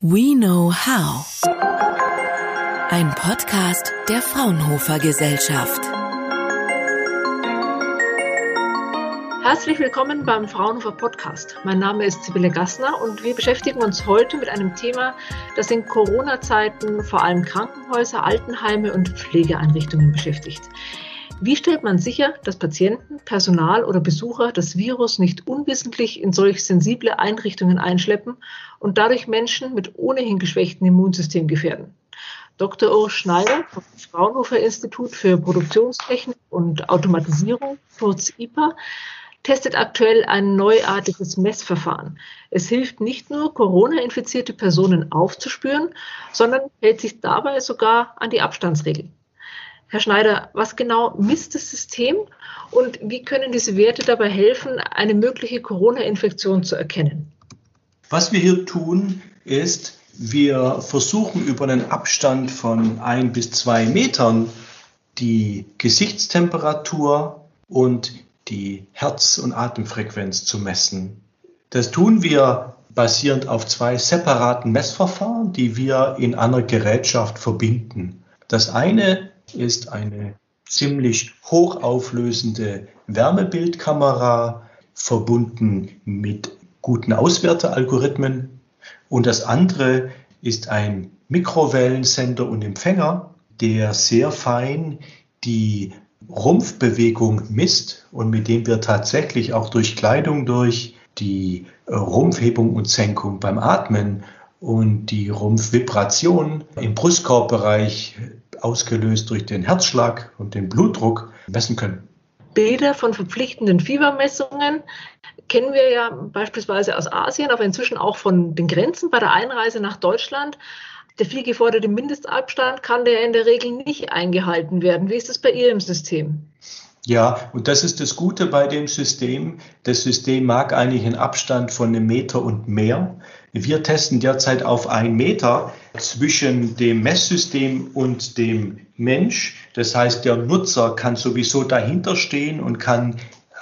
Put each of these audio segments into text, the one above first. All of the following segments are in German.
We Know How. Ein Podcast der Fraunhofer Gesellschaft. Herzlich willkommen beim Fraunhofer Podcast. Mein Name ist Sibylle Gassner und wir beschäftigen uns heute mit einem Thema, das in Corona-Zeiten vor allem Krankenhäuser, Altenheime und Pflegeeinrichtungen beschäftigt. Wie stellt man sicher, dass Patienten, Personal oder Besucher das Virus nicht unwissentlich in solch sensible Einrichtungen einschleppen und dadurch Menschen mit ohnehin geschwächtem Immunsystem gefährden? Dr. Urs Schneider vom Fraunhofer Institut für Produktionstechnik und Automatisierung, kurz IPA, testet aktuell ein neuartiges Messverfahren. Es hilft nicht nur, Corona-infizierte Personen aufzuspüren, sondern hält sich dabei sogar an die Abstandsregeln. Herr Schneider, was genau misst das System und wie können diese Werte dabei helfen, eine mögliche Corona-Infektion zu erkennen? Was wir hier tun, ist, wir versuchen über einen Abstand von ein bis zwei Metern die Gesichtstemperatur und die Herz- und Atemfrequenz zu messen. Das tun wir basierend auf zwei separaten Messverfahren, die wir in einer Gerätschaft verbinden. Das eine ist eine ziemlich hochauflösende Wärmebildkamera verbunden mit guten Auswertealgorithmen. Und das andere ist ein Mikrowellensender und Empfänger, der sehr fein die Rumpfbewegung misst und mit dem wir tatsächlich auch durch Kleidung durch die Rumpfhebung und Senkung beim Atmen und die Rumpfvibration im Brustkorbbereich ausgelöst durch den Herzschlag und den Blutdruck messen können. Bilder von verpflichtenden Fiebermessungen kennen wir ja beispielsweise aus Asien, aber inzwischen auch von den Grenzen bei der Einreise nach Deutschland. Der viel geforderte Mindestabstand kann der in der Regel nicht eingehalten werden. Wie ist es bei Ihrem System? Ja, und das ist das Gute bei dem System. Das System mag eigentlich einen Abstand von einem Meter und mehr. Wir testen derzeit auf einen Meter zwischen dem Messsystem und dem Mensch. Das heißt, der Nutzer kann sowieso dahinter stehen und kann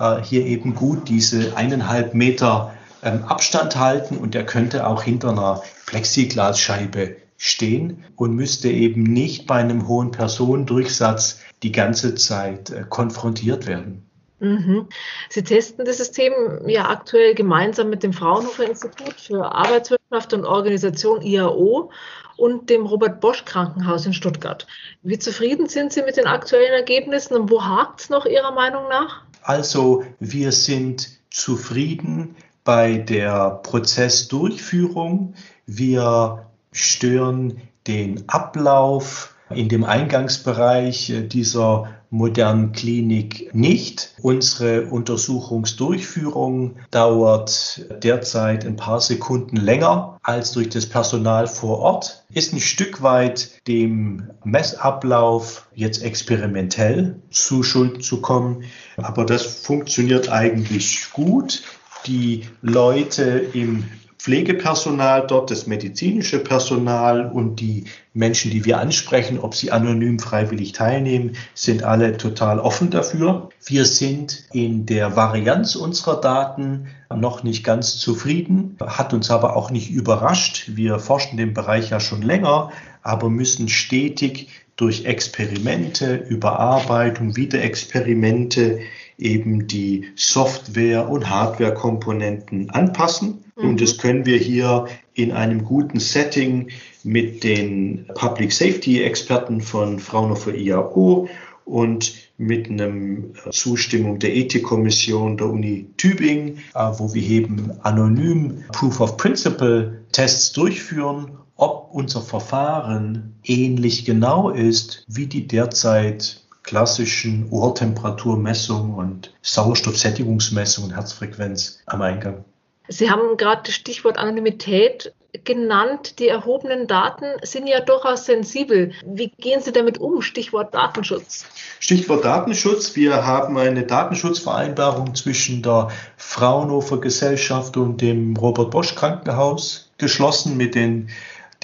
äh, hier eben gut diese eineinhalb Meter ähm, Abstand halten und er könnte auch hinter einer Plexiglasscheibe stehen und müsste eben nicht bei einem hohen Personendurchsatz die ganze Zeit äh, konfrontiert werden. Mhm. Sie testen das System ja aktuell gemeinsam mit dem Fraunhofer Institut für Arbeitswirtschaft und Organisation IAO und dem Robert Bosch Krankenhaus in Stuttgart. Wie zufrieden sind Sie mit den aktuellen Ergebnissen und wo hakt es noch Ihrer Meinung nach? Also wir sind zufrieden bei der Prozessdurchführung. Wir stören den Ablauf in dem Eingangsbereich dieser modernen Klinik nicht. Unsere Untersuchungsdurchführung dauert derzeit ein paar Sekunden länger als durch das Personal vor Ort, ist ein Stück weit dem Messablauf jetzt experimentell zu Schulden zu kommen, aber das funktioniert eigentlich gut. Die Leute im Pflegepersonal dort, das medizinische Personal und die Menschen, die wir ansprechen, ob sie anonym freiwillig teilnehmen, sind alle total offen dafür. Wir sind in der Varianz unserer Daten noch nicht ganz zufrieden, hat uns aber auch nicht überrascht. Wir forschen den Bereich ja schon länger, aber müssen stetig durch Experimente, Überarbeitung, Wiederexperimente eben die Software- und Hardware-Komponenten anpassen. Mhm. Und das können wir hier in einem guten Setting mit den Public Safety-Experten von Fraunhofer IAO und mit einem Zustimmung der Ethikkommission der Uni Tübingen, äh, wo wir eben anonym Proof of Principle Tests durchführen, ob unser Verfahren ähnlich genau ist wie die derzeit klassischen Ohrtemperaturmessung und Sauerstoffsättigungsmessung und Herzfrequenz am Eingang. Sie haben gerade das Stichwort Anonymität genannt. Die erhobenen Daten sind ja durchaus sensibel. Wie gehen Sie damit um? Stichwort Datenschutz. Stichwort Datenschutz. Wir haben eine Datenschutzvereinbarung zwischen der Fraunhofer Gesellschaft und dem Robert Bosch Krankenhaus geschlossen mit den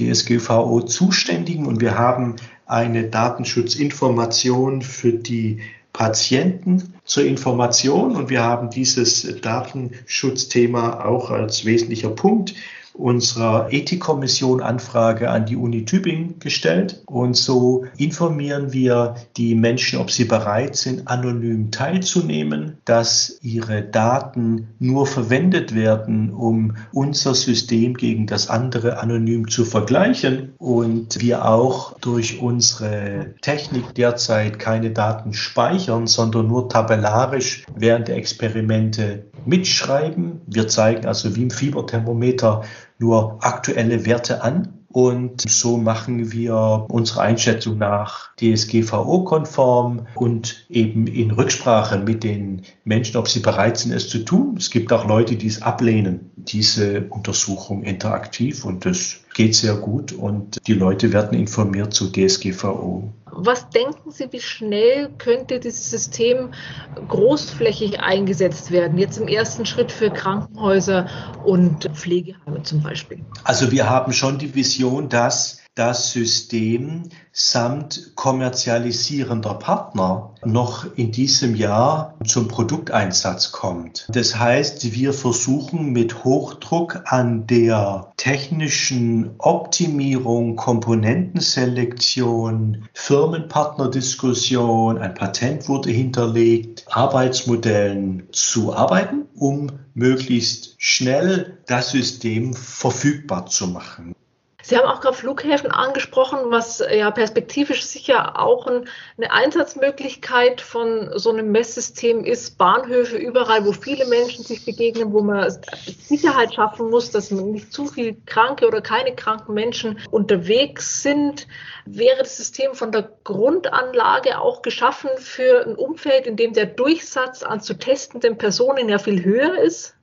DSGVO-Zuständigen und wir haben eine Datenschutzinformation für die Patienten zur Information. Und wir haben dieses Datenschutzthema auch als wesentlicher Punkt unserer Ethikkommission Anfrage an die Uni Tübingen gestellt und so informieren wir die Menschen, ob sie bereit sind, anonym teilzunehmen, dass ihre Daten nur verwendet werden, um unser System gegen das andere anonym zu vergleichen und wir auch durch unsere Technik derzeit keine Daten speichern, sondern nur tabellarisch während der Experimente mitschreiben. Wir zeigen also wie im Fieberthermometer nur aktuelle Werte an. Und so machen wir unsere Einschätzung nach DSGVO-konform und eben in Rücksprache mit den Menschen, ob sie bereit sind, es zu tun. Es gibt auch Leute, die es ablehnen, diese Untersuchung interaktiv und das geht sehr gut und die Leute werden informiert zu DSGVO. Was denken Sie, wie schnell könnte dieses System großflächig eingesetzt werden? Jetzt im ersten Schritt für Krankenhäuser und Pflegeheime zum Beispiel. Also wir haben schon die Vision, dass das System samt kommerzialisierender Partner noch in diesem Jahr zum Produkteinsatz kommt. Das heißt, wir versuchen mit Hochdruck an der technischen Optimierung, Komponentenselektion, Firmenpartnerdiskussion, ein Patent wurde hinterlegt, Arbeitsmodellen zu arbeiten, um möglichst schnell das System verfügbar zu machen. Sie haben auch gerade Flughäfen angesprochen, was ja perspektivisch sicher auch ein, eine Einsatzmöglichkeit von so einem Messsystem ist. Bahnhöfe überall, wo viele Menschen sich begegnen, wo man Sicherheit schaffen muss, dass nicht zu viel kranke oder keine kranken Menschen unterwegs sind. Wäre das System von der Grundanlage auch geschaffen für ein Umfeld, in dem der Durchsatz an zu testenden Personen ja viel höher ist?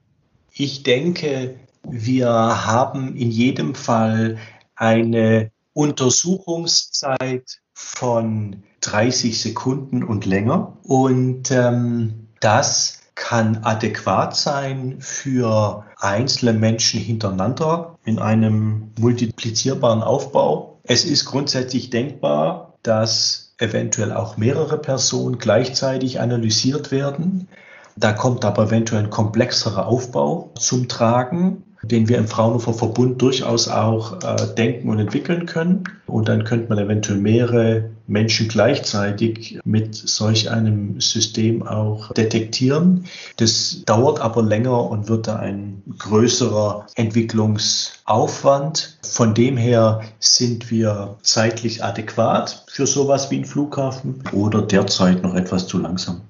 Ich denke, wir haben in jedem Fall eine Untersuchungszeit von 30 Sekunden und länger. Und ähm, das kann adäquat sein für einzelne Menschen hintereinander in einem multiplizierbaren Aufbau. Es ist grundsätzlich denkbar, dass eventuell auch mehrere Personen gleichzeitig analysiert werden. Da kommt aber eventuell ein komplexerer Aufbau zum Tragen den wir im Fraunhofer Verbund durchaus auch äh, denken und entwickeln können. Und dann könnte man eventuell mehrere Menschen gleichzeitig mit solch einem System auch detektieren. Das dauert aber länger und wird da ein größerer Entwicklungsaufwand. Von dem her sind wir zeitlich adäquat für sowas wie ein Flughafen oder derzeit noch etwas zu langsam.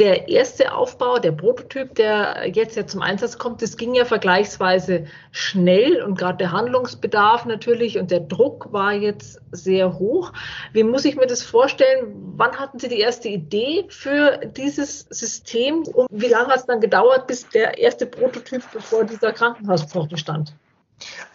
Der erste Aufbau, der Prototyp, der jetzt ja zum Einsatz kommt, das ging ja vergleichsweise schnell und gerade der Handlungsbedarf natürlich und der Druck war jetzt sehr hoch. Wie muss ich mir das vorstellen? Wann hatten Sie die erste Idee für dieses System und wie lange hat es dann gedauert, bis der erste Prototyp vor dieser Krankenhauspforte stand?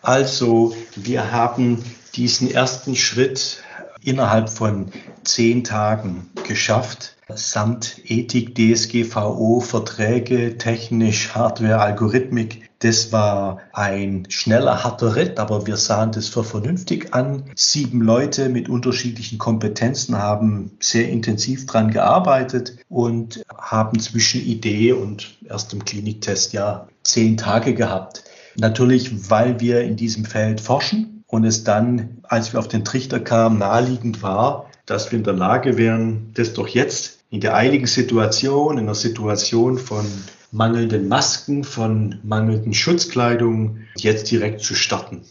Also, wir haben diesen ersten Schritt innerhalb von zehn Tagen geschafft samt Ethik, DSGVO, Verträge, technisch, Hardware, Algorithmik. Das war ein schneller, harter Ritt, aber wir sahen das für vernünftig an. Sieben Leute mit unterschiedlichen Kompetenzen haben sehr intensiv dran gearbeitet und haben zwischen Idee und erstem Kliniktest ja zehn Tage gehabt. Natürlich, weil wir in diesem Feld forschen und es dann, als wir auf den Trichter kamen, naheliegend war, dass wir in der Lage wären, das doch jetzt in der eiligen Situation, in der Situation von mangelnden Masken, von mangelnden Schutzkleidung jetzt direkt zu starten.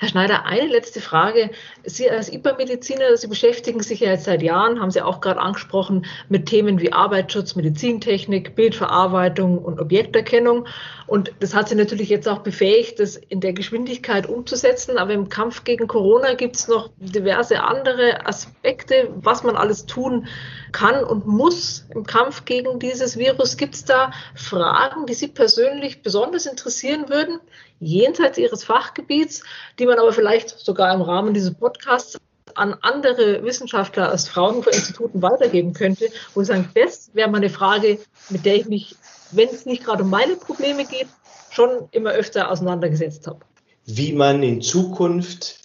Herr Schneider, eine letzte Frage. Sie als Übermediziner, Sie beschäftigen sich ja jetzt seit Jahren, haben Sie auch gerade angesprochen, mit Themen wie Arbeitsschutz, Medizintechnik, Bildverarbeitung und Objekterkennung. Und das hat Sie natürlich jetzt auch befähigt, das in der Geschwindigkeit umzusetzen. Aber im Kampf gegen Corona gibt es noch diverse andere Aspekte, was man alles tun kann und muss im Kampf gegen dieses Virus. Gibt es da Fragen, die Sie persönlich besonders interessieren würden? jenseits ihres Fachgebiets, die man aber vielleicht sogar im Rahmen dieses Podcasts an andere Wissenschaftler aus Fraunhofer-Instituten weitergeben könnte, wo sie sagen, das wäre mal eine Frage, mit der ich mich, wenn es nicht gerade um meine Probleme geht, schon immer öfter auseinandergesetzt habe. Wie man in Zukunft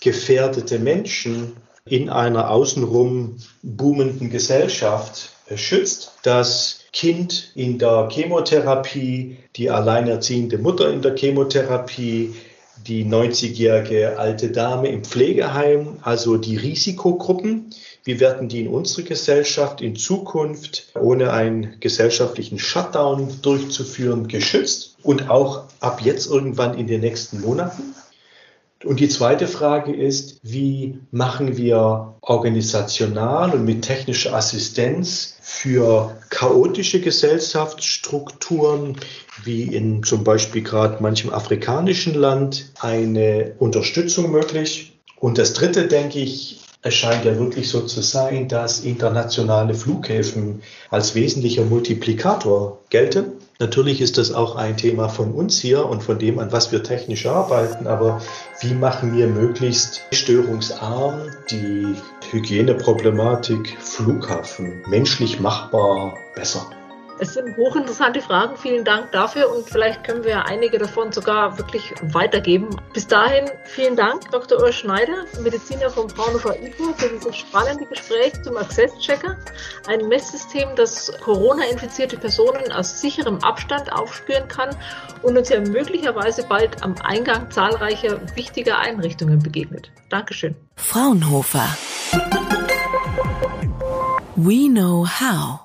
gefährdete Menschen in einer außenrum boomenden Gesellschaft schützt, das Kind in der Chemotherapie, die alleinerziehende Mutter in der Chemotherapie, die 90-jährige alte Dame im Pflegeheim, also die Risikogruppen. Wie werden die in unserer Gesellschaft in Zukunft ohne einen gesellschaftlichen Shutdown durchzuführen geschützt und auch ab jetzt irgendwann in den nächsten Monaten? Und die zweite Frage ist, wie machen wir organisational und mit technischer Assistenz für chaotische Gesellschaftsstrukturen, wie in zum Beispiel gerade manchem afrikanischen Land, eine Unterstützung möglich? Und das dritte, denke ich, es scheint ja wirklich so zu sein, dass internationale Flughäfen als wesentlicher Multiplikator gelten. Natürlich ist das auch ein Thema von uns hier und von dem, an was wir technisch arbeiten, aber wie machen wir möglichst störungsarm die Hygieneproblematik Flughafen menschlich machbar besser? Es sind hochinteressante Fragen. Vielen Dank dafür und vielleicht können wir einige davon sogar wirklich weitergeben. Bis dahin vielen Dank, Dr. Urs Schneider, Mediziner vom Fraunhofer IFO, für dieses spannende Gespräch zum Access Checker, ein Messsystem, das Corona-infizierte Personen aus sicherem Abstand aufspüren kann und uns ja möglicherweise bald am Eingang zahlreicher wichtiger Einrichtungen begegnet. Dankeschön. Fraunhofer. We know how.